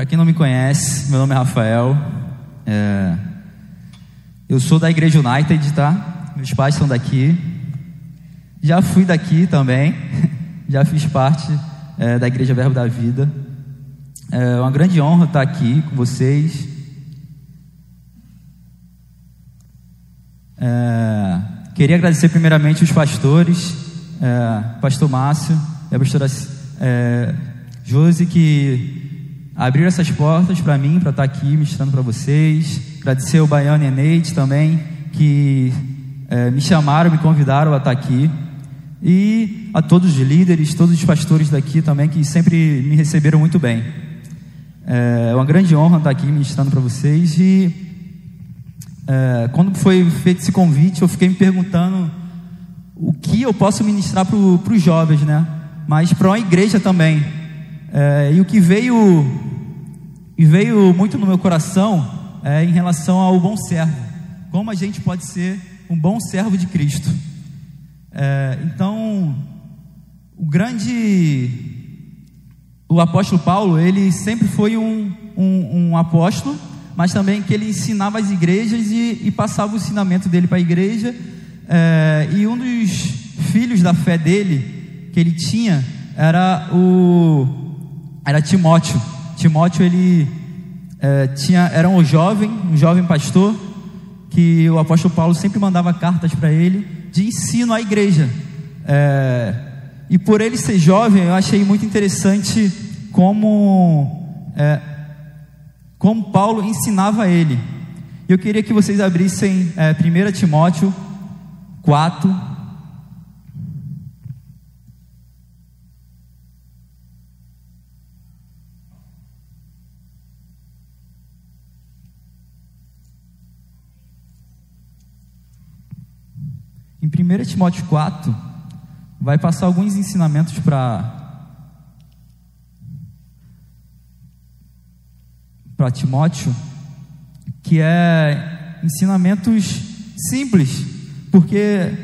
Para quem não me conhece, meu nome é Rafael. É... Eu sou da Igreja United, tá? Meus pais são daqui. Já fui daqui também. Já fiz parte é, da Igreja Verbo da Vida. É uma grande honra estar aqui com vocês. É... Queria agradecer primeiramente os pastores, é, pastor Márcio e a pastora é, Josi, que abriram essas portas para mim, para estar tá aqui ministrando para vocês. Agradecer ao Baiano e a Neide também, que é, me chamaram, me convidaram a estar tá aqui. E a todos os líderes, todos os pastores daqui também, que sempre me receberam muito bem. É uma grande honra estar tá aqui ministrando para vocês. E é, quando foi feito esse convite, eu fiquei me perguntando o que eu posso ministrar para os jovens, né? Mas para uma igreja também. É, e o que veio e veio muito no meu coração é, em relação ao bom servo. Como a gente pode ser um bom servo de Cristo. É, então, o grande. O apóstolo Paulo, ele sempre foi um, um, um apóstolo, mas também que ele ensinava as igrejas e, e passava o ensinamento dele para a igreja. É, e um dos filhos da fé dele, que ele tinha, era o era Timóteo. Timóteo ele é, tinha, era um jovem, um jovem pastor, que o apóstolo Paulo sempre mandava cartas para ele de ensino à igreja. É, e por ele ser jovem, eu achei muito interessante como, é, como Paulo ensinava ele. Eu queria que vocês abrissem é, 1 Timóteo 4, Em 1 Timóteo 4, vai passar alguns ensinamentos para para Timóteo, que é ensinamentos simples, porque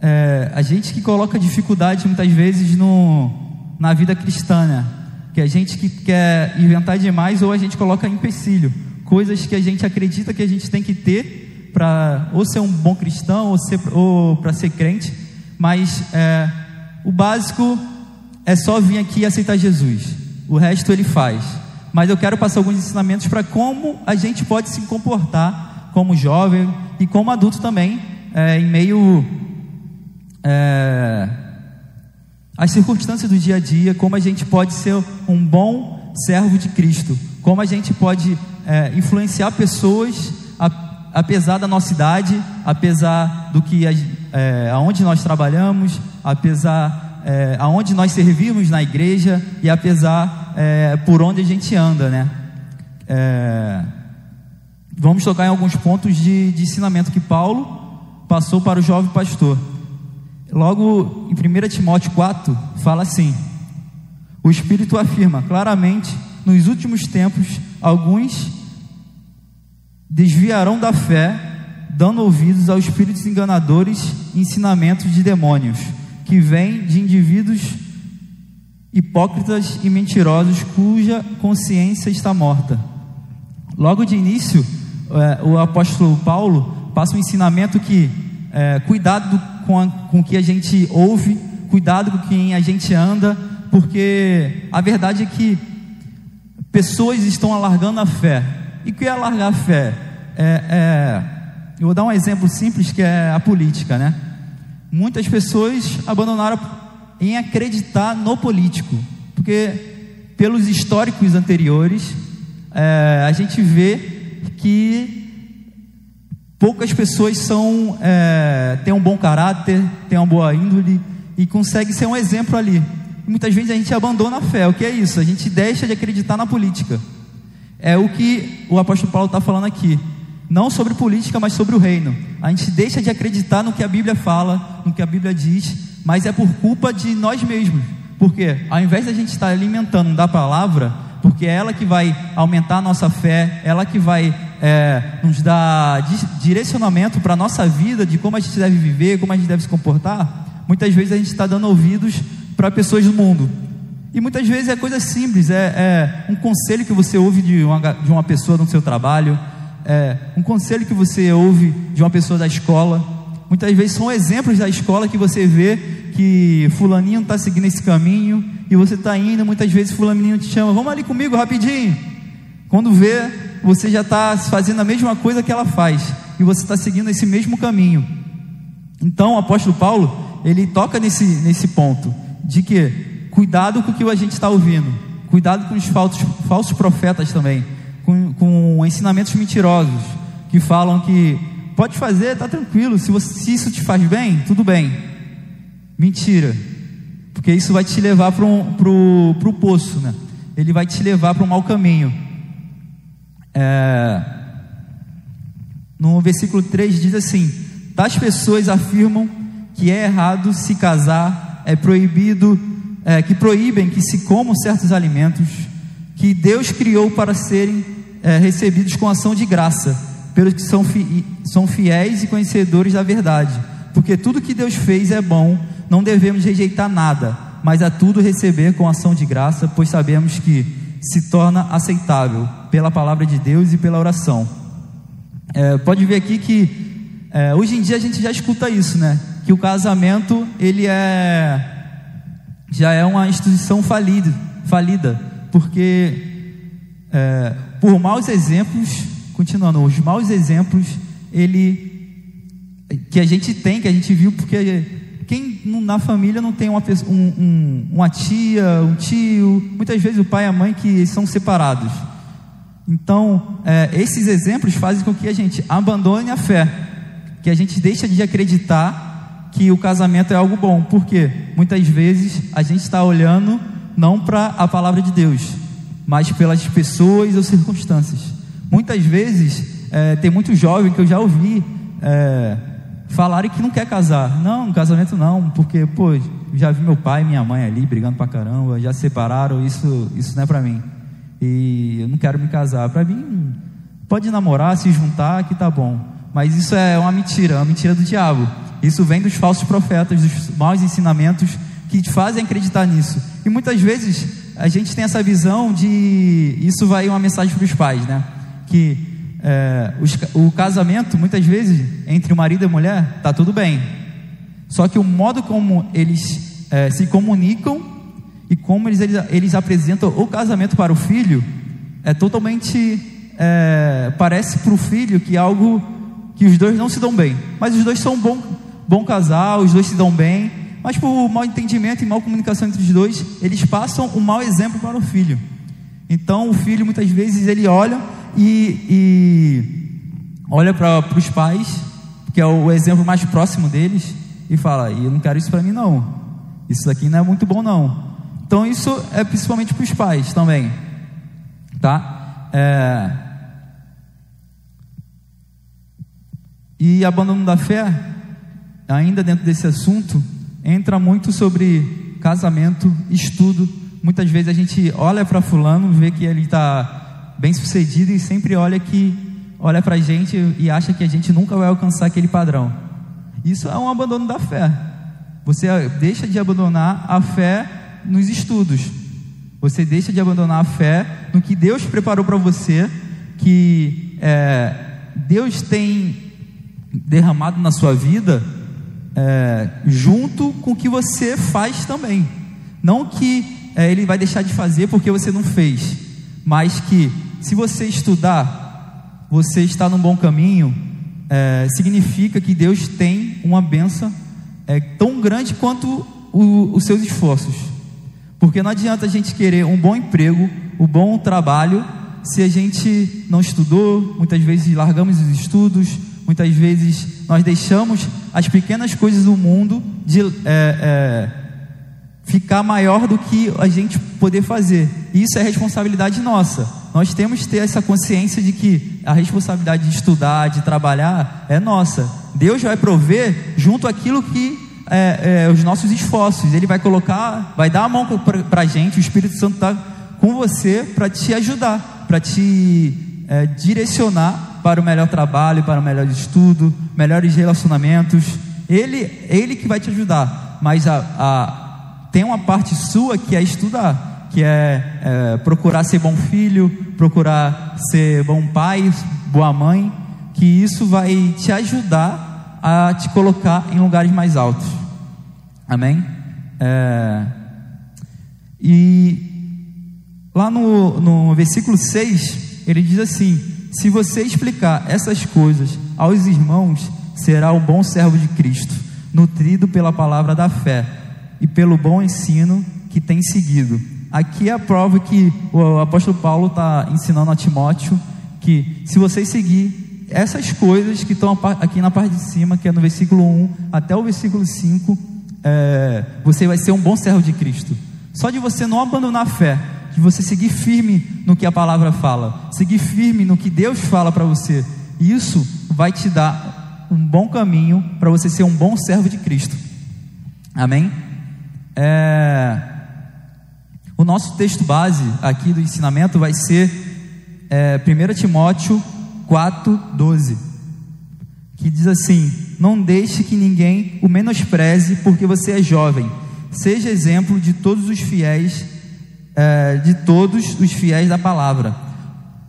é, a gente que coloca dificuldade muitas vezes no, na vida cristã, né? que a gente que quer inventar demais ou a gente coloca empecilho, coisas que a gente acredita que a gente tem que ter para ou ser um bom cristão ou, ser, ou para ser crente, mas é, o básico é só vir aqui e aceitar Jesus. O resto ele faz. Mas eu quero passar alguns ensinamentos para como a gente pode se comportar como jovem e como adulto também, é, em meio é, às circunstâncias do dia a dia, como a gente pode ser um bom servo de Cristo, como a gente pode é, influenciar pessoas apesar da nossa idade, apesar do que é, aonde nós trabalhamos, apesar é, aonde nós servimos na igreja e apesar é, por onde a gente anda, né? É, vamos tocar em alguns pontos de, de ensinamento que Paulo passou para o jovem pastor. Logo em 1 Timóteo 4 fala assim: o Espírito afirma claramente nos últimos tempos alguns desviarão da fé, dando ouvidos aos espíritos enganadores e ensinamentos de demônios, que vêm de indivíduos hipócritas e mentirosos cuja consciência está morta. Logo de início, é, o apóstolo Paulo passa um ensinamento que é, cuidado com, a, com o que a gente ouve, cuidado com quem a gente anda, porque a verdade é que pessoas estão alargando a fé, e o que é alargar a fé? É, é, eu vou dar um exemplo simples que é a política, né? Muitas pessoas abandonaram em acreditar no político, porque pelos históricos anteriores é, a gente vê que poucas pessoas são é, têm um bom caráter, têm uma boa índole e conseguem ser um exemplo ali. Muitas vezes a gente abandona a fé. O que é isso? A gente deixa de acreditar na política. É o que o apóstolo Paulo está falando aqui. Não sobre política, mas sobre o reino. A gente deixa de acreditar no que a Bíblia fala, no que a Bíblia diz, mas é por culpa de nós mesmos. Porque ao invés da gente estar alimentando da palavra, porque é ela que vai aumentar a nossa fé, ela que vai é, nos dar direcionamento para a nossa vida, de como a gente deve viver, como a gente deve se comportar, muitas vezes a gente está dando ouvidos para pessoas do mundo. E muitas vezes é coisa simples, é, é um conselho que você ouve de uma, de uma pessoa no seu trabalho, é um conselho que você ouve de uma pessoa da escola. Muitas vezes são exemplos da escola que você vê que fulaninho está seguindo esse caminho e você está indo, muitas vezes fulaninho te chama, vamos ali comigo rapidinho. Quando vê, você já está fazendo a mesma coisa que ela faz e você está seguindo esse mesmo caminho. Então o apóstolo Paulo, ele toca nesse, nesse ponto, de que cuidado com o que a gente está ouvindo, cuidado com os falsos, falsos profetas também, com, com ensinamentos mentirosos, que falam que pode fazer, está tranquilo, se, você, se isso te faz bem, tudo bem. Mentira, porque isso vai te levar para um, pro, pro poço, né? ele vai te levar para um mau caminho. É, no versículo 3 diz assim: Tais pessoas afirmam que é errado se casar, é proibido é, que proíbem que se comam certos alimentos que Deus criou para serem é, recebidos com ação de graça, pelos que são, fi, são fiéis e conhecedores da verdade. Porque tudo que Deus fez é bom, não devemos rejeitar nada, mas a tudo receber com ação de graça, pois sabemos que se torna aceitável pela palavra de Deus e pela oração. É, pode ver aqui que é, hoje em dia a gente já escuta isso, né? Que o casamento ele é já é uma instituição falida, falida porque é, por maus exemplos, continuando, os maus exemplos, ele que a gente tem, que a gente viu, porque quem na família não tem uma, um, um, uma tia, um tio, muitas vezes o pai e a mãe que são separados. Então, é, esses exemplos fazem com que a gente abandone a fé, que a gente deixe de acreditar que o casamento é algo bom, porque muitas vezes a gente está olhando não para a palavra de Deus, mas pelas pessoas ou circunstâncias. Muitas vezes é, tem muito jovem que eu já ouvi é, falarem que não quer casar. Não, casamento não, porque pô, já vi meu pai e minha mãe ali brigando pra caramba, já se separaram, isso, isso não é para mim. E eu não quero me casar. Para mim, pode namorar, se juntar, que tá bom. Mas isso é uma mentira, uma mentira do diabo. Isso vem dos falsos profetas, dos maus ensinamentos que te fazem acreditar nisso. E muitas vezes a gente tem essa visão de. Isso vai uma mensagem para os pais, né? Que é, os, o casamento, muitas vezes, entre o marido e a mulher, tá tudo bem. Só que o modo como eles é, se comunicam e como eles, eles, eles, apresentam o casamento para o filho é totalmente. É, parece para o filho que é algo que os dois não se dão bem. Mas os dois são bons bom casal, os dois se dão bem, mas por mal entendimento e mal comunicação entre os dois, eles passam um mau exemplo para o filho. Então o filho muitas vezes ele olha e, e olha para os pais, que é o exemplo mais próximo deles, e fala: "Eu não quero isso para mim não. Isso daqui não é muito bom não." Então isso é principalmente para os pais também, tá? É... E abandono da fé ainda dentro desse assunto, entra muito sobre casamento, estudo. Muitas vezes a gente olha para fulano, vê que ele está bem sucedido e sempre olha que olha para a gente e acha que a gente nunca vai alcançar aquele padrão. Isso é um abandono da fé. Você deixa de abandonar a fé nos estudos. Você deixa de abandonar a fé no que Deus preparou para você, que é, Deus tem derramado na sua vida é, junto com o que você faz também. Não que é, ele vai deixar de fazer porque você não fez, mas que se você estudar, você está no bom caminho, é, significa que Deus tem uma benção é, tão grande quanto o, os seus esforços. Porque não adianta a gente querer um bom emprego, um bom trabalho, se a gente não estudou, muitas vezes largamos os estudos, muitas vezes nós deixamos as pequenas coisas do mundo de é, é, ficar maior do que a gente poder fazer. Isso é responsabilidade nossa. Nós temos que ter essa consciência de que a responsabilidade de estudar, de trabalhar, é nossa. Deus vai prover junto aquilo que é, é, os nossos esforços. Ele vai colocar, vai dar a mão para a gente. O Espírito Santo está com você para te ajudar, para te é, direcionar para o melhor trabalho, para o melhor estudo, melhores relacionamentos. Ele, ele que vai te ajudar. Mas a, a, tem uma parte sua que é estudar, que é, é procurar ser bom filho, procurar ser bom pai, boa mãe, que isso vai te ajudar a te colocar em lugares mais altos. Amém? É, e lá no, no versículo 6, ele diz assim: Se você explicar essas coisas aos irmãos, será um bom servo de Cristo, nutrido pela palavra da fé e pelo bom ensino que tem seguido. Aqui é a prova que o apóstolo Paulo está ensinando a Timóteo que se você seguir essas coisas que estão aqui na parte de cima, que é no versículo 1 até o versículo 5, é, você vai ser um bom servo de Cristo. Só de você não abandonar a fé, de você seguir firme no que a palavra fala, seguir firme no que Deus fala para você, isso vai te dar um bom caminho para você ser um bom servo de Cristo. Amém? É, o nosso texto base aqui do ensinamento vai ser é, 1 Timóteo 4,12, que diz assim: Não deixe que ninguém o menospreze, porque você é jovem. Seja exemplo de todos os fiéis, é, de todos os fiéis da palavra,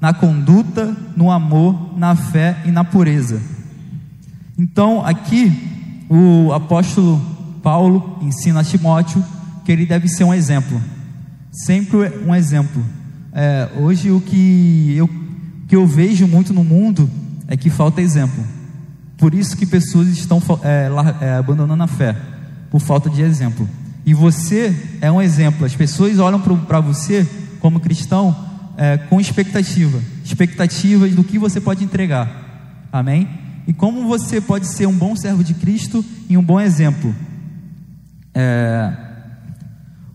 na conduta, no amor, na fé e na pureza. Então, aqui, o apóstolo Paulo ensina a Timóteo que ele deve ser um exemplo, sempre um exemplo. É, hoje o que eu, que eu vejo muito no mundo é que falta exemplo. Por isso que pessoas estão é, é, abandonando a fé, por falta de exemplo. E você é um exemplo. As pessoas olham para você como cristão é, com expectativa, expectativas do que você pode entregar. Amém? E como você pode ser um bom servo de Cristo e um bom exemplo. É,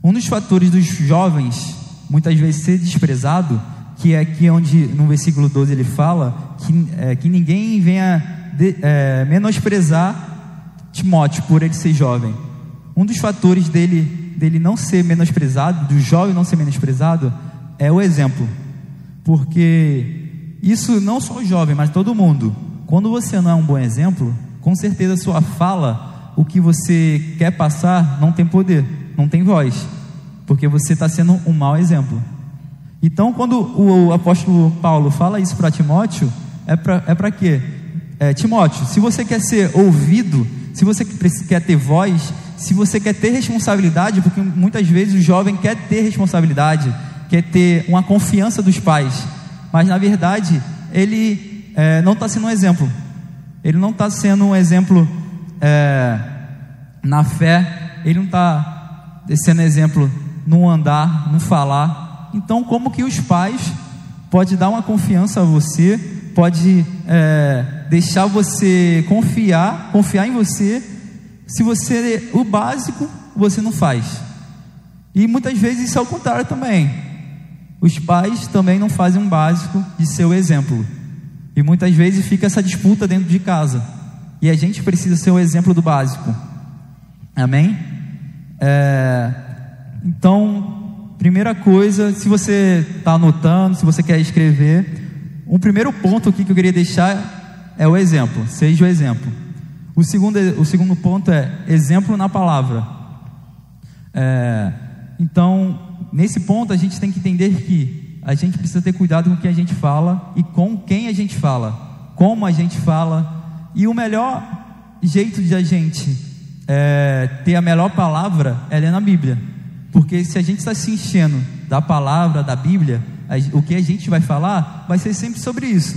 um dos fatores dos jovens, muitas vezes, ser desprezado, que é aqui onde no versículo 12 ele fala, que, é, que ninguém venha de, é, menosprezar Timóteo por ele ser jovem. Um dos fatores dele, dele não ser menosprezado, do jovem não ser menosprezado, é o exemplo. Porque isso não só o jovem, mas todo mundo. Quando você não é um bom exemplo, com certeza sua fala o que você quer passar não tem poder, não tem voz, porque você está sendo um mau exemplo. Então, quando o apóstolo Paulo fala isso para Timóteo, é para é para quê? É, Timóteo, se você quer ser ouvido, se você quer ter voz, se você quer ter responsabilidade, porque muitas vezes o jovem quer ter responsabilidade, quer ter uma confiança dos pais, mas na verdade ele é, não está sendo um exemplo, ele não está sendo um exemplo é, na fé, ele não está sendo exemplo no andar, no falar. Então, como que os pais pode dar uma confiança a você, pode é, deixar você confiar, confiar em você, se você o básico você não faz. E muitas vezes isso é o contrário também. Os pais também não fazem um básico de seu exemplo. E muitas vezes fica essa disputa dentro de casa. E a gente precisa ser o exemplo do básico. Amém? É, então, primeira coisa, se você está anotando, se você quer escrever, um primeiro ponto aqui que eu queria deixar é o exemplo. Seja o exemplo. O segundo, o segundo ponto é exemplo na palavra. É, então, nesse ponto, a gente tem que entender que a gente precisa ter cuidado com o que a gente fala e com quem a gente fala, como a gente fala e o melhor jeito de a gente é, ter a melhor palavra é ler na Bíblia. Porque se a gente está se enchendo da palavra, da Bíblia, o que a gente vai falar vai ser sempre sobre isso.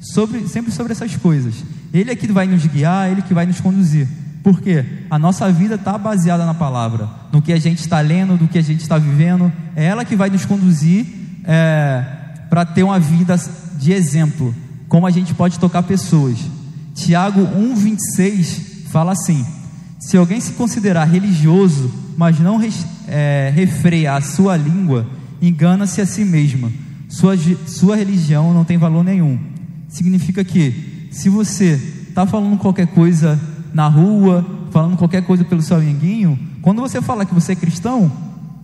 Sobre, sempre sobre essas coisas. Ele é que vai nos guiar, ele que vai nos conduzir. Porque a nossa vida está baseada na palavra, no que a gente está lendo, do que a gente está vivendo. É ela que vai nos conduzir é, para ter uma vida de exemplo, como a gente pode tocar pessoas. Tiago 1,26 fala assim: Se alguém se considerar religioso, mas não é, refreia a sua língua, engana-se a si mesma. Sua, sua religião não tem valor nenhum. Significa que, se você está falando qualquer coisa na rua, falando qualquer coisa pelo seu amiguinho, quando você fala que você é cristão,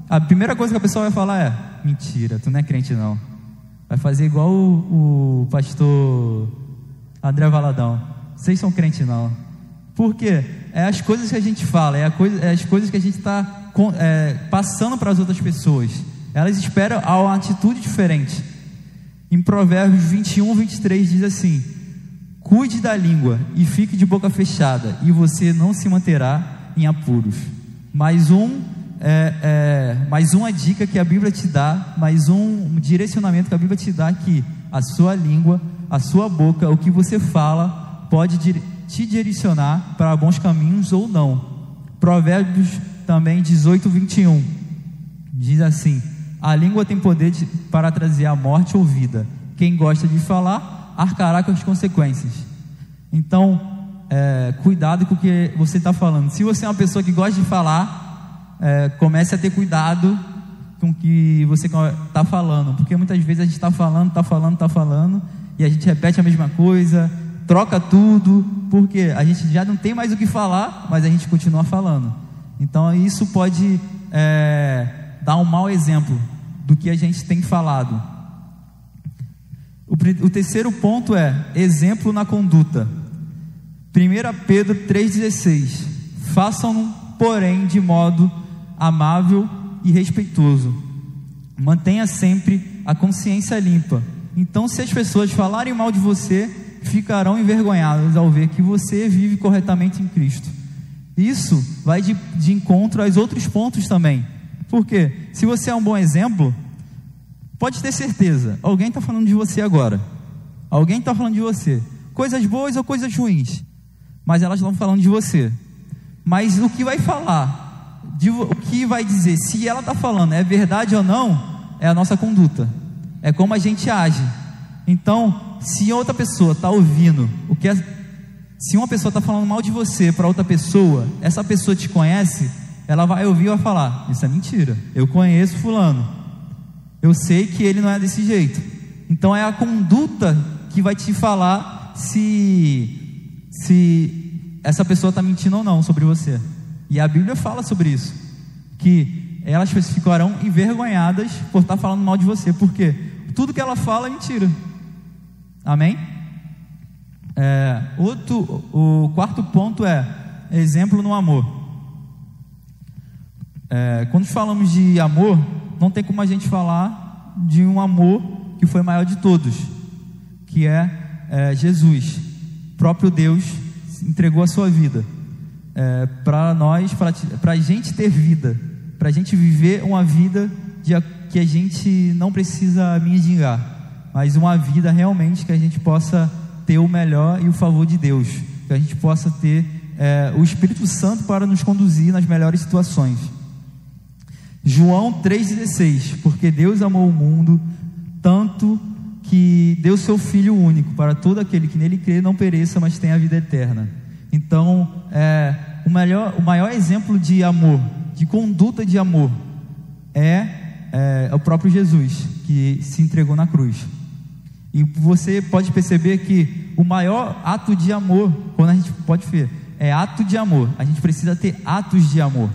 a primeira coisa que a pessoa vai falar é: mentira, tu não é crente não. Vai fazer igual o, o pastor André Valadão. Vocês são crentes não. Por quê? É as coisas que a gente fala, é, coisa, é as coisas que a gente está é, passando para as outras pessoas. Elas esperam uma atitude diferente. Em Provérbios 21, 23 diz assim: Cuide da língua e fique de boca fechada, e você não se manterá em apuros. Mais um, é, é, mais uma dica que a Bíblia te dá, mais um direcionamento que a Bíblia te dá que a sua língua, a sua boca, o que você fala, pode te direcionar para bons caminhos ou não. Provérbios também 18, 21 diz assim: A língua tem poder de, para trazer a morte ou vida. Quem gosta de falar, arcará com as consequências. Então, é, cuidado com o que você está falando. Se você é uma pessoa que gosta de falar, é, comece a ter cuidado com o que você está falando, porque muitas vezes a gente está falando, está falando, está falando, e a gente repete a mesma coisa, troca tudo, porque a gente já não tem mais o que falar, mas a gente continua falando. Então isso pode é, dar um mau exemplo do que a gente tem falado. O, o terceiro ponto é exemplo na conduta. 1 Pedro 3,16: Façam-no, porém, de modo amável e respeitoso. Mantenha sempre a consciência limpa. Então, se as pessoas falarem mal de você, ficarão envergonhadas ao ver que você vive corretamente em Cristo. Isso vai de, de encontro aos outros pontos também. Porque se você é um bom exemplo, pode ter certeza, alguém está falando de você agora. Alguém está falando de você. Coisas boas ou coisas ruins. Mas elas estão falando de você. Mas o que vai falar, de, o que vai dizer, se ela está falando é verdade ou não, é a nossa conduta. É como a gente age. Então, se outra pessoa está ouvindo o que se uma pessoa está falando mal de você para outra pessoa, essa pessoa te conhece, ela vai ouvir e vai falar: Isso é mentira. Eu conheço Fulano. Eu sei que ele não é desse jeito. Então é a conduta que vai te falar se, se essa pessoa está mentindo ou não sobre você. E a Bíblia fala sobre isso. Que elas ficarão envergonhadas por estar tá falando mal de você. Porque tudo que ela fala é mentira. Amém? É, outro, o quarto ponto é exemplo no amor. É, quando falamos de amor, não tem como a gente falar de um amor que foi maior de todos, que é, é Jesus, próprio Deus entregou a sua vida é, para nós, para a gente ter vida, para a gente viver uma vida de, que a gente não precisa mendigar, mas uma vida realmente que a gente possa ter o melhor e o favor de Deus, que a gente possa ter é, o Espírito Santo para nos conduzir nas melhores situações. João 3,16: Porque Deus amou o mundo tanto que deu seu Filho único para todo aquele que nele crê não pereça, mas tenha a vida eterna. Então, é, o, melhor, o maior exemplo de amor, de conduta de amor, é, é, é o próprio Jesus, que se entregou na cruz. E você pode perceber que o maior ato de amor, quando a gente pode ver, é ato de amor. A gente precisa ter atos de amor.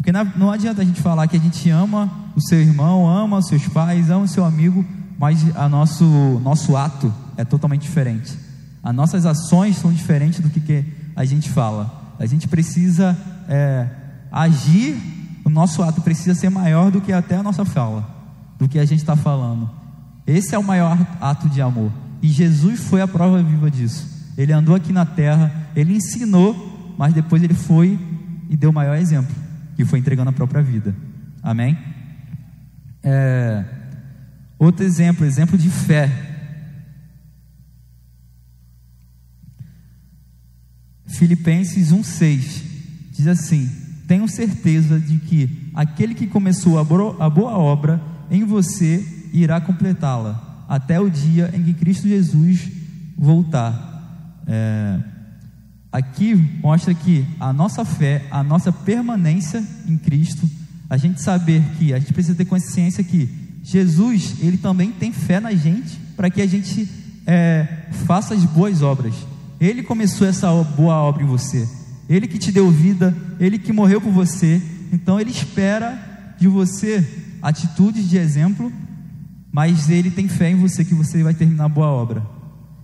Porque não adianta a gente falar que a gente ama o seu irmão, ama os seus pais, ama o seu amigo, mas a nosso, nosso ato é totalmente diferente. As nossas ações são diferentes do que, que a gente fala. A gente precisa é, agir, o nosso ato precisa ser maior do que até a nossa fala, do que a gente está falando. Esse é o maior ato de amor. E Jesus foi a prova viva disso. Ele andou aqui na terra, ele ensinou, mas depois ele foi e deu o maior exemplo, que foi entregando a própria vida. Amém? É, outro exemplo, exemplo de fé. Filipenses 1,6 diz assim: Tenho certeza de que aquele que começou a boa obra em você irá completá-la até o dia em que Cristo Jesus voltar. É, aqui mostra que a nossa fé, a nossa permanência em Cristo, a gente saber que a gente precisa ter consciência que Jesus, ele também tem fé na gente para que a gente é, faça as boas obras. Ele começou essa boa obra em você. Ele que te deu vida, ele que morreu por você. Então ele espera de você atitudes de exemplo mas ele tem fé em você que você vai terminar a boa obra.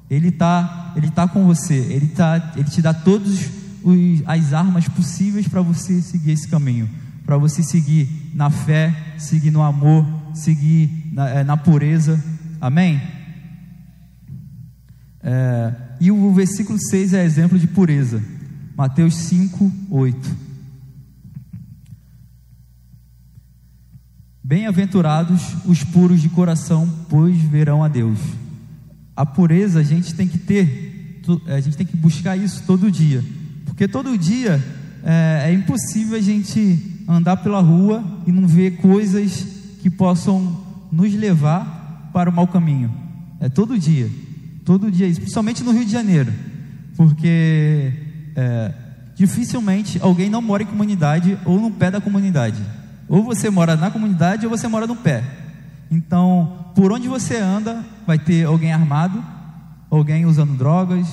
Ele está ele tá com você, ele, tá, ele te dá todas as armas possíveis para você seguir esse caminho. para você seguir na fé, seguir no amor, seguir na, é, na pureza. Amém? É, e o versículo 6 é exemplo de pureza. Mateus 5, 8. Bem-aventurados os puros de coração, pois verão a Deus. A pureza a gente tem que ter, a gente tem que buscar isso todo dia, porque todo dia é, é impossível a gente andar pela rua e não ver coisas que possam nos levar para o mau caminho. É todo dia, todo dia isso, principalmente no Rio de Janeiro, porque é, dificilmente alguém não mora em comunidade ou no pé da comunidade. Ou você mora na comunidade ou você mora no pé. Então, por onde você anda, vai ter alguém armado, alguém usando drogas.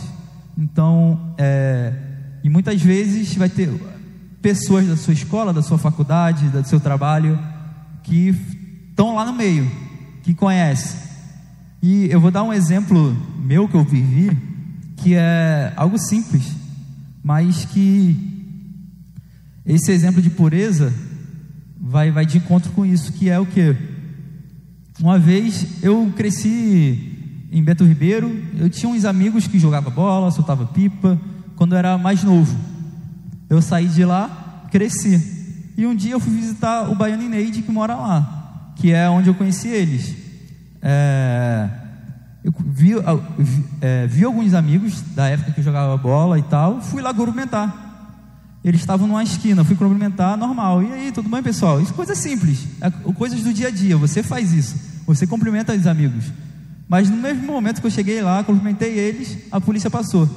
Então, é, e muitas vezes vai ter pessoas da sua escola, da sua faculdade, do seu trabalho, que estão lá no meio, que conhecem. E eu vou dar um exemplo meu que eu vivi, que é algo simples, mas que esse exemplo de pureza vai, vai de encontro com isso, que é o que? Uma vez eu cresci em Beto Ribeiro, eu tinha uns amigos que jogavam bola, soltava pipa, quando eu era mais novo. Eu saí de lá, cresci. E um dia eu fui visitar o Baiano Neide, que mora lá, que é onde eu conheci eles. É, eu vi, é, vi alguns amigos da época que eu jogava bola e tal, fui lá cumprimentar. Eles estavam numa esquina, fui cumprimentar, normal. E aí, tudo bem, pessoal? Isso é coisa simples, é coisas do dia a dia. Você faz isso, você cumprimenta os amigos. Mas no mesmo momento que eu cheguei lá, cumprimentei eles, a polícia passou.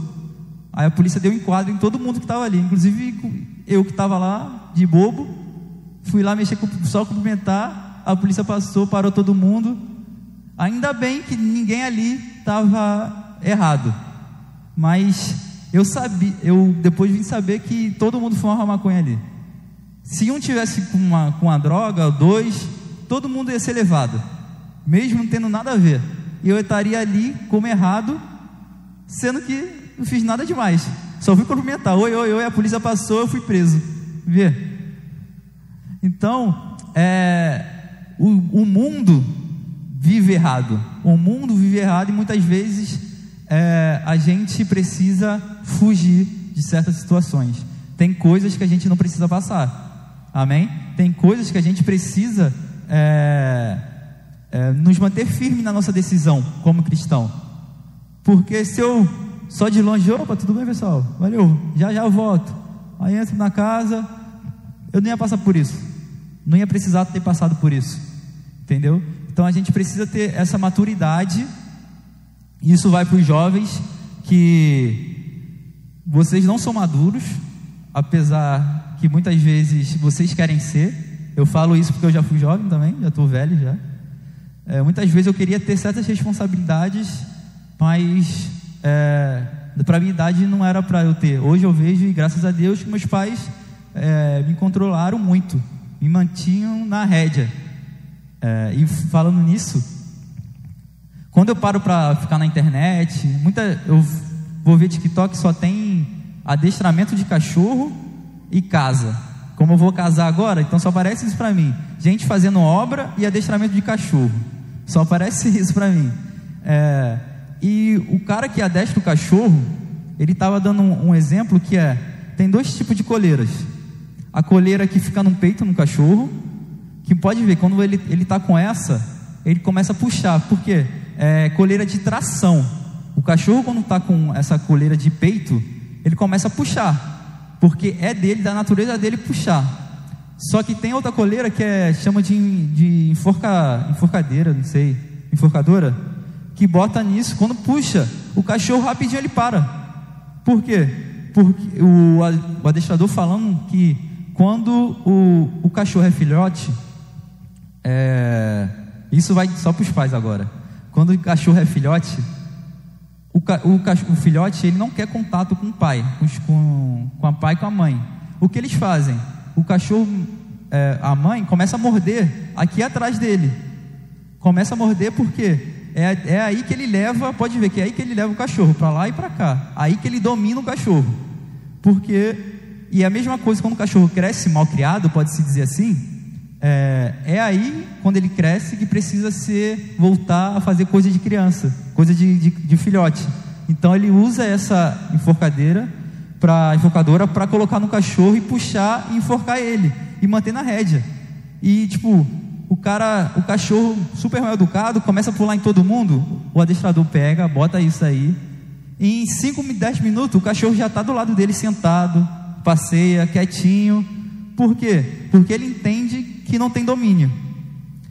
Aí a polícia deu um enquadro em todo mundo que estava ali, inclusive eu que estava lá, de bobo, fui lá mexer com só cumprimentar, a polícia passou, parou todo mundo. Ainda bem que ninguém ali estava errado. Mas eu sabia, eu depois vim saber que todo mundo fumava maconha ali. Se um tivesse com uma, com uma droga, dois, todo mundo ia ser levado, mesmo não tendo nada a ver. E eu estaria ali como errado, sendo que não fiz nada demais. Só fui cumprimentar, oi, oi, oi, a polícia passou, eu fui preso. Vê? Então, é, o, o mundo vive errado. O mundo vive errado e muitas vezes é, a gente precisa fugir de certas situações. Tem coisas que a gente não precisa passar. Amém? Tem coisas que a gente precisa é, é, nos manter firme na nossa decisão como cristão. Porque se eu só de longe, opa, tudo bem, pessoal? Valeu, já já eu volto. Aí entro na casa, eu não ia passar por isso. Não ia precisar ter passado por isso. Entendeu? Então a gente precisa ter essa maturidade isso vai para os jovens que vocês não são maduros, apesar que muitas vezes vocês querem ser. Eu falo isso porque eu já fui jovem também, já estou velho já. É, muitas vezes eu queria ter certas responsabilidades, mas é, para minha idade não era para eu ter. Hoje eu vejo e graças a Deus que meus pais é, me controlaram muito, me mantinham na rédea. É, e falando nisso, quando eu paro para ficar na internet, muita, eu vou ver TikTok só tem adestramento de cachorro e casa. Como eu vou casar agora, então só aparece isso para mim. Gente fazendo obra e adestramento de cachorro. Só aparece isso para mim. É, e o cara que adestra o cachorro, ele estava dando um, um, exemplo que é: tem dois tipos de coleiras. A coleira que fica no peito no cachorro, que pode ver, quando ele está com essa, ele começa a puxar. Por quê? É, coleira de tração. O cachorro, quando está com essa coleira de peito, ele começa a puxar, porque é dele, da natureza dele puxar. Só que tem outra coleira que é, chama de, de enforca, enforcadeira, não sei, enforcadora, que bota nisso, quando puxa, o cachorro rapidinho ele para. Por quê? Porque o, o adestrador falando que quando o, o cachorro é filhote, é, isso vai só para os pais agora. Quando o cachorro é filhote, o, o, o filhote ele não quer contato com o pai, com, com a pai e com a mãe. O que eles fazem? O cachorro, é, a mãe, começa a morder aqui atrás dele. Começa a morder porque é, é aí que ele leva, pode ver que é aí que ele leva o cachorro, para lá e para cá. Aí que ele domina o cachorro. Porque E a mesma coisa quando o cachorro cresce mal criado, pode-se dizer assim, é, é, aí, quando ele cresce, que precisa ser voltar a fazer coisa de criança, coisa de, de, de filhote. Então ele usa essa enforcadeira, pra, enforcadora, para colocar no cachorro e puxar e enforcar ele e manter na rédea. E tipo, o cara, o cachorro super mal educado começa a pular em todo mundo, o adestrador pega, bota isso aí, em 5, 10 minutos o cachorro já está do lado dele sentado, passeia, quietinho. Por quê? Porque ele entende que não tem domínio.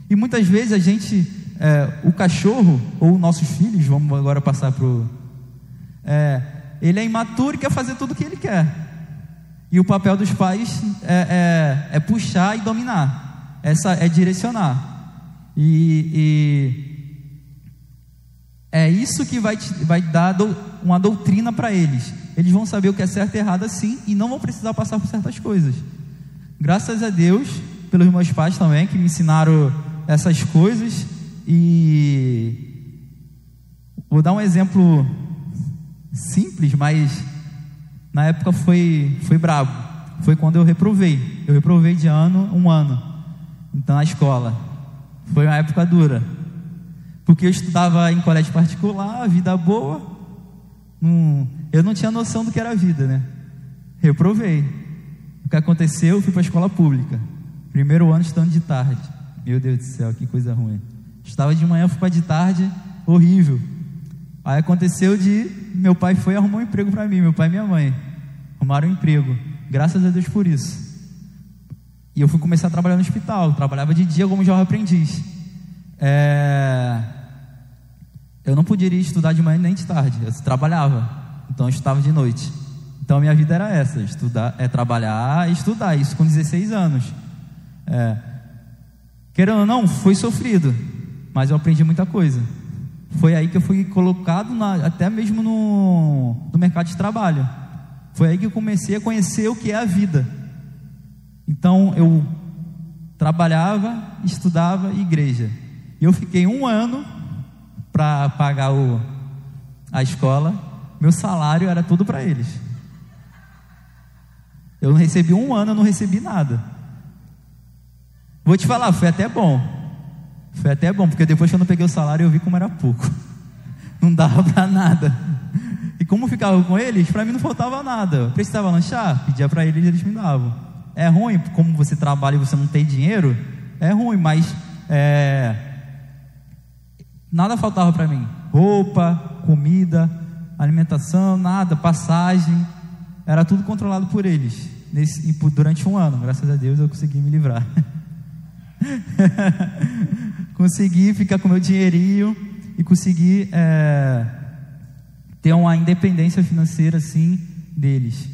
E muitas vezes a gente, é, o cachorro, ou nossos filhos, vamos agora passar para o. É, ele é imaturo e quer fazer tudo o que ele quer. E o papel dos pais é, é, é puxar e dominar, essa é direcionar. E, e é isso que vai, te, vai dar do, uma doutrina para eles. Eles vão saber o que é certo e errado assim e não vão precisar passar por certas coisas. Graças a Deus, pelos meus pais também, que me ensinaram essas coisas. E vou dar um exemplo simples, mas na época foi, foi brabo. Foi quando eu reprovei. Eu reprovei de ano, um ano. Então, na escola. Foi uma época dura. Porque eu estudava em colégio particular, vida boa, eu não tinha noção do que era vida, né? Reprovei. O que aconteceu? Eu fui para a escola pública. Primeiro ano estando de tarde. Meu Deus do céu, que coisa ruim. Estava de manhã, fui para de tarde, horrível. Aí aconteceu de meu pai foi e arrumou um emprego para mim, meu pai e minha mãe. Arrumaram um emprego. Graças a Deus por isso. E eu fui começar a trabalhar no hospital. Trabalhava de dia como jovem aprendiz. É... Eu não poderia estudar de manhã nem de tarde, eu trabalhava, então eu estudava de noite. Então minha vida era essa: estudar, é trabalhar e estudar, isso com 16 anos. É, querendo ou não, foi sofrido, mas eu aprendi muita coisa. Foi aí que eu fui colocado na, até mesmo no, no mercado de trabalho. Foi aí que eu comecei a conhecer o que é a vida. Então eu trabalhava, estudava igreja. E eu fiquei um ano para pagar o, a escola, meu salário era tudo para eles. Eu não recebi um ano, eu não recebi nada. Vou te falar, foi até bom. Foi até bom, porque depois que eu não peguei o salário, eu vi como era pouco. Não dava para nada. E como ficava com eles, para mim não faltava nada. Eu precisava lanchar, pedia para eles, eles me davam. É ruim, como você trabalha e você não tem dinheiro, é ruim, mas é, nada faltava para mim: roupa, comida, alimentação, nada, passagem, era tudo controlado por eles. Nesse, durante um ano, graças a Deus eu consegui me livrar. consegui ficar com meu dinheirinho e consegui é, ter uma independência financeira assim deles.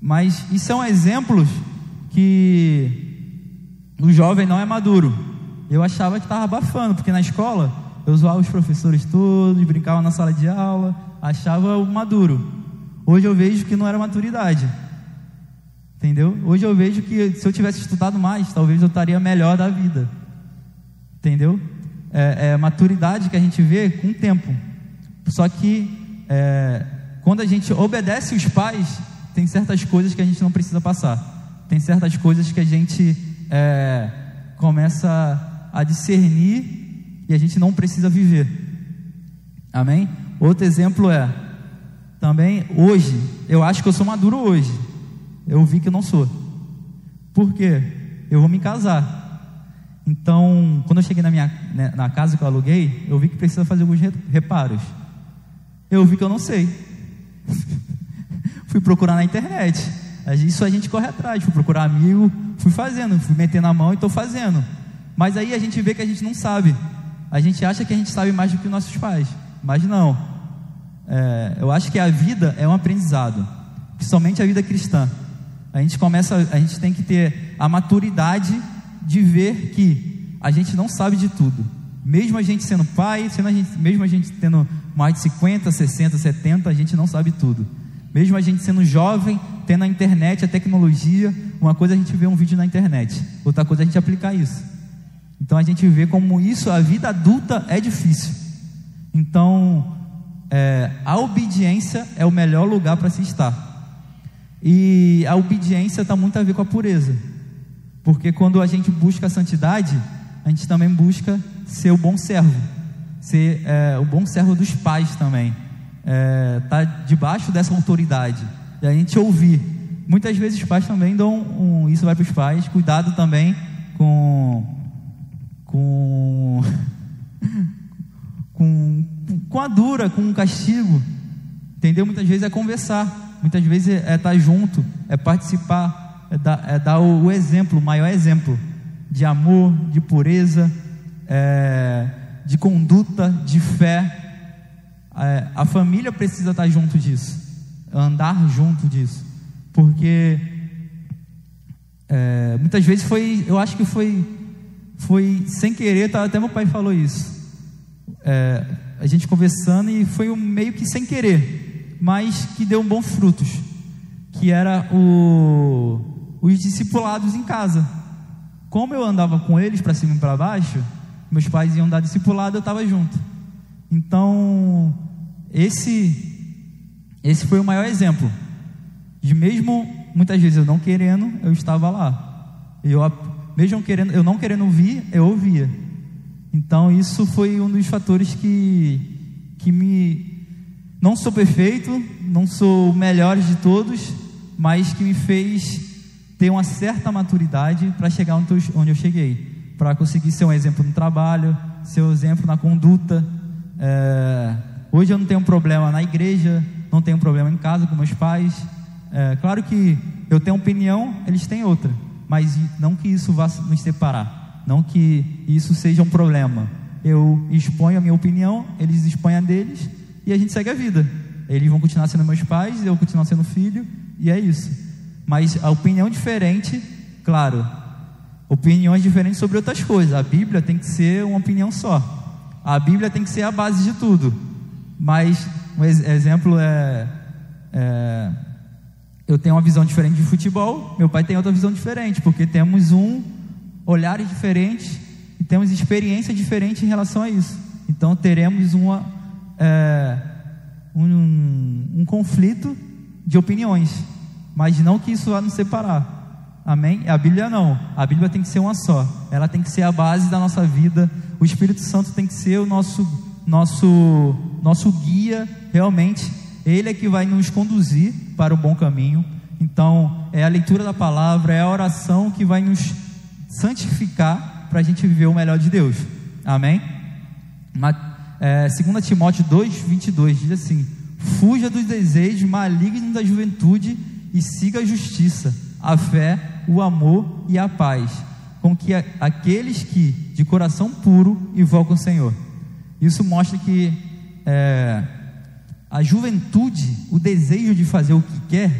Mas isso são exemplos que o jovem não é maduro. Eu achava que estava abafando, porque na escola eu zoava os professores todos, brincava na sala de aula, achava o maduro. Hoje eu vejo que não era maturidade. Entendeu? Hoje eu vejo que se eu tivesse estudado mais, talvez eu estaria melhor da vida. Entendeu? É, é maturidade que a gente vê com o tempo. Só que é, quando a gente obedece os pais, tem certas coisas que a gente não precisa passar. Tem certas coisas que a gente é, começa a discernir e a gente não precisa viver. Amém? Outro exemplo é, também hoje, eu acho que eu sou maduro hoje. Eu vi que não sou. Por quê? Eu vou me casar. Então, quando eu cheguei na minha né, na casa que eu aluguei, eu vi que precisa fazer alguns reparos. Eu vi que eu não sei. fui procurar na internet. Isso a gente corre atrás. Fui procurar amigo, fui fazendo, fui metendo a mão e estou fazendo. Mas aí a gente vê que a gente não sabe a gente acha que a gente sabe mais do que nossos pais, mas não. É, eu acho que a vida é um aprendizado, principalmente a vida cristã. A gente começa, a gente tem que ter a maturidade de ver que a gente não sabe de tudo. Mesmo a gente sendo pai, sendo a gente, mesmo a gente tendo mais de 50, 60, 70, a gente não sabe tudo. Mesmo a gente sendo jovem, tendo a internet, a tecnologia, uma coisa a gente vê um vídeo na internet, outra coisa a gente aplicar isso. Então a gente vê como isso, a vida adulta é difícil. Então, é, a obediência é o melhor lugar para se estar. E a obediência está muito a ver com a pureza. Porque quando a gente busca a santidade, a gente também busca ser o bom servo, ser é, o bom servo dos pais também. É, tá debaixo dessa autoridade. E a gente ouvir. Muitas vezes os pais também dão um, isso vai para os pais. Cuidado também com com com com a dura, com o castigo. Entendeu? Muitas vezes é conversar, muitas vezes é estar tá junto, é participar, é dar, é dar o, exemplo, o maior exemplo de amor, de pureza, é, de conduta, de fé. É, a família precisa estar junto disso, andar junto disso, porque é, muitas vezes foi, eu acho que foi, foi sem querer, tá, até meu pai falou isso. É, a gente conversando e foi um meio que sem querer, mas que deu bons frutos, que era o, os discipulados em casa. Como eu andava com eles para cima e para baixo, meus pais iam dar discipulado, eu estava junto. Então, esse esse foi o maior exemplo. De mesmo muitas vezes eu não querendo, eu estava lá. Eu mesmo querendo, eu não querendo ouvir, eu ouvia. Então, isso foi um dos fatores que que me não sou perfeito, não sou o melhor de todos, mas que me fez ter uma certa maturidade para chegar onde eu cheguei, para conseguir ser um exemplo no trabalho, ser um exemplo na conduta. É, hoje eu não tenho problema na igreja, não tenho problema em casa com meus pais. É, claro que eu tenho opinião, eles têm outra, mas não que isso vá nos separar, não que isso seja um problema. Eu exponho a minha opinião, eles expõem a deles e a gente segue a vida. Eles vão continuar sendo meus pais, eu vou continuar sendo filho, e é isso. Mas a opinião diferente, claro, opiniões diferentes sobre outras coisas. A Bíblia tem que ser uma opinião só. A Bíblia tem que ser a base de tudo. Mas um exemplo é, é eu tenho uma visão diferente de futebol, meu pai tem outra visão diferente, porque temos um olhares diferentes e temos experiência diferente em relação a isso. Então teremos uma, é, um, um conflito de opiniões mas não que isso vá nos separar. Amém? A Bíblia não. A Bíblia tem que ser uma só. Ela tem que ser a base da nossa vida. O Espírito Santo tem que ser o nosso nosso nosso guia, realmente. Ele é que vai nos conduzir para o bom caminho. Então, é a leitura da palavra, é a oração que vai nos santificar para a gente viver o melhor de Deus. Amém? É, 2 Timóteo 2, 22 diz assim: Fuja dos desejos malignos da juventude e siga a justiça, a fé, o amor e a paz, com que aqueles que de coração puro invocam o Senhor. Isso mostra que é, a juventude, o desejo de fazer o que quer,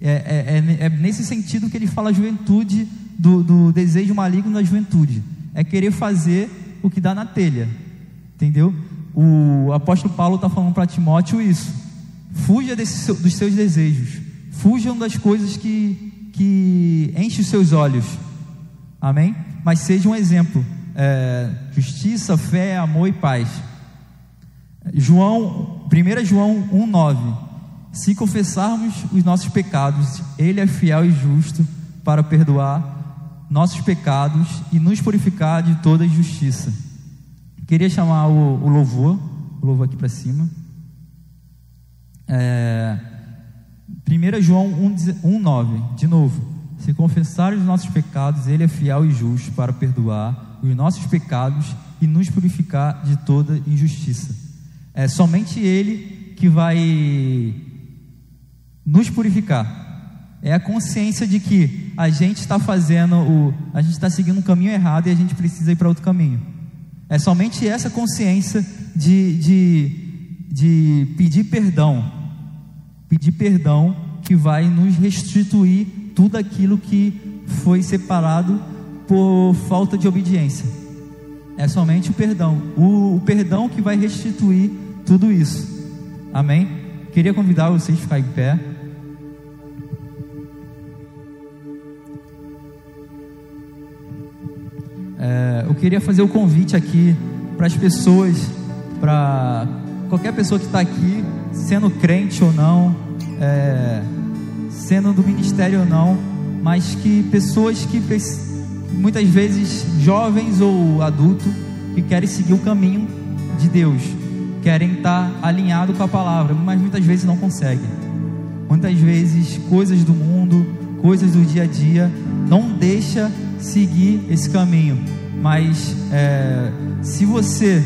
é, é, é, é nesse sentido que ele fala a juventude, do, do desejo maligno da juventude. É querer fazer o que dá na telha. Entendeu? O apóstolo Paulo está falando para Timóteo isso. Fuja dos seus desejos. Fujam das coisas que, que enchem os seus olhos. Amém? Mas seja um exemplo. É, justiça, fé, amor e paz. João, 1 João 1,9. Se confessarmos os nossos pecados, Ele é fiel e justo para perdoar nossos pecados e nos purificar de toda injustiça. Queria chamar o, o louvor, o louvor aqui para cima. É, 1 João 1,9, de novo. Se confessar os nossos pecados, Ele é fiel e justo para perdoar os nossos pecados e nos purificar de toda injustiça. É somente Ele que vai nos purificar. É a consciência de que a gente está fazendo o, a gente está seguindo um caminho errado e a gente precisa ir para outro caminho. É somente essa consciência de, de, de pedir perdão pedir perdão que vai nos restituir tudo aquilo que foi separado por falta de obediência. É somente o perdão, o, o perdão que vai restituir tudo isso. Amém? Queria convidar vocês a ficar em pé. É, eu queria fazer o convite aqui para as pessoas, para qualquer pessoa que está aqui, sendo crente ou não, é, sendo do ministério ou não, mas que pessoas que muitas vezes jovens ou adultos que querem seguir o caminho de Deus, querem estar alinhado com a palavra, mas muitas vezes não conseguem. Muitas vezes coisas do mundo, coisas do dia a dia, não deixa seguir esse caminho. Mas é, se você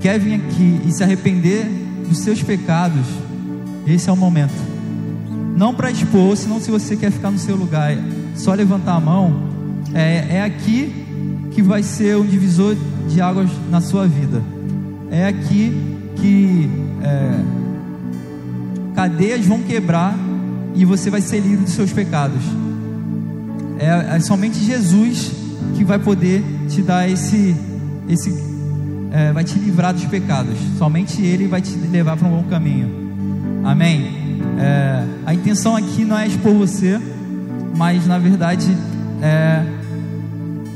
quer vir aqui e se arrepender dos seus pecados, esse é o momento. Não para expor, senão se você quer ficar no seu lugar, só levantar a mão, é, é aqui que vai ser um divisor de águas na sua vida. É aqui que é, cadeias vão quebrar e você vai ser livre dos seus pecados. É, é somente Jesus que vai poder te dar esse, esse é, vai te livrar dos pecados. Somente Ele vai te levar para um bom caminho. Amém. É, a intenção aqui não é expor você, mas na verdade é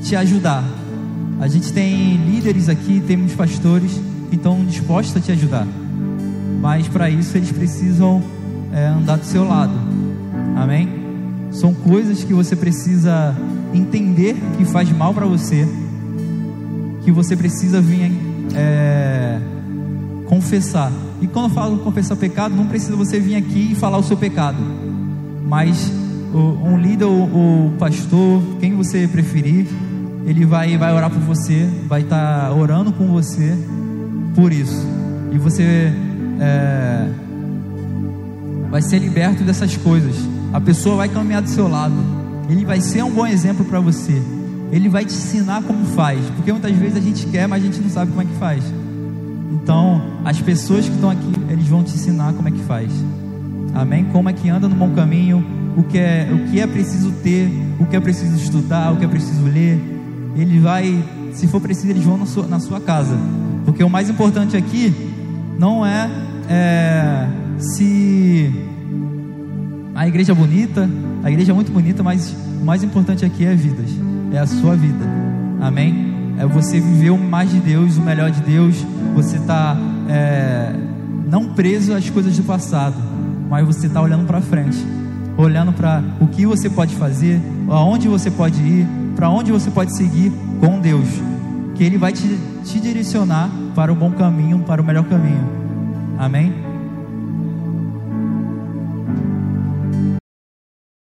te ajudar. A gente tem líderes aqui, temos pastores que estão dispostos a te ajudar, mas para isso eles precisam é, andar do seu lado. Amém? São coisas que você precisa entender que faz mal para você, que você precisa vir é, confessar. E quando eu falo confessar pecado, não precisa você vir aqui e falar o seu pecado, mas um líder ou o pastor, quem você preferir, ele vai, vai orar por você, vai estar tá orando com você por isso. E você é, vai ser liberto dessas coisas. A pessoa vai caminhar do seu lado. Ele vai ser um bom exemplo para você. Ele vai te ensinar como faz. Porque muitas vezes a gente quer, mas a gente não sabe como é que faz. Então, as pessoas que estão aqui, eles vão te ensinar como é que faz. Amém? Como é que anda no bom caminho, o que é, o que é preciso ter, o que é preciso estudar, o que é preciso ler. Ele vai, se for preciso, eles vão na sua, na sua casa. Porque o mais importante aqui não é, é se a igreja é bonita, a igreja é muito bonita, mas o mais importante aqui é vidas, é a sua vida. Amém? É você viver o mais de Deus, o melhor de Deus. Você está é, não preso às coisas do passado, mas você está olhando para frente, olhando para o que você pode fazer, aonde você pode ir, para onde você pode seguir com Deus, que Ele vai te, te direcionar para o bom caminho, para o melhor caminho. Amém?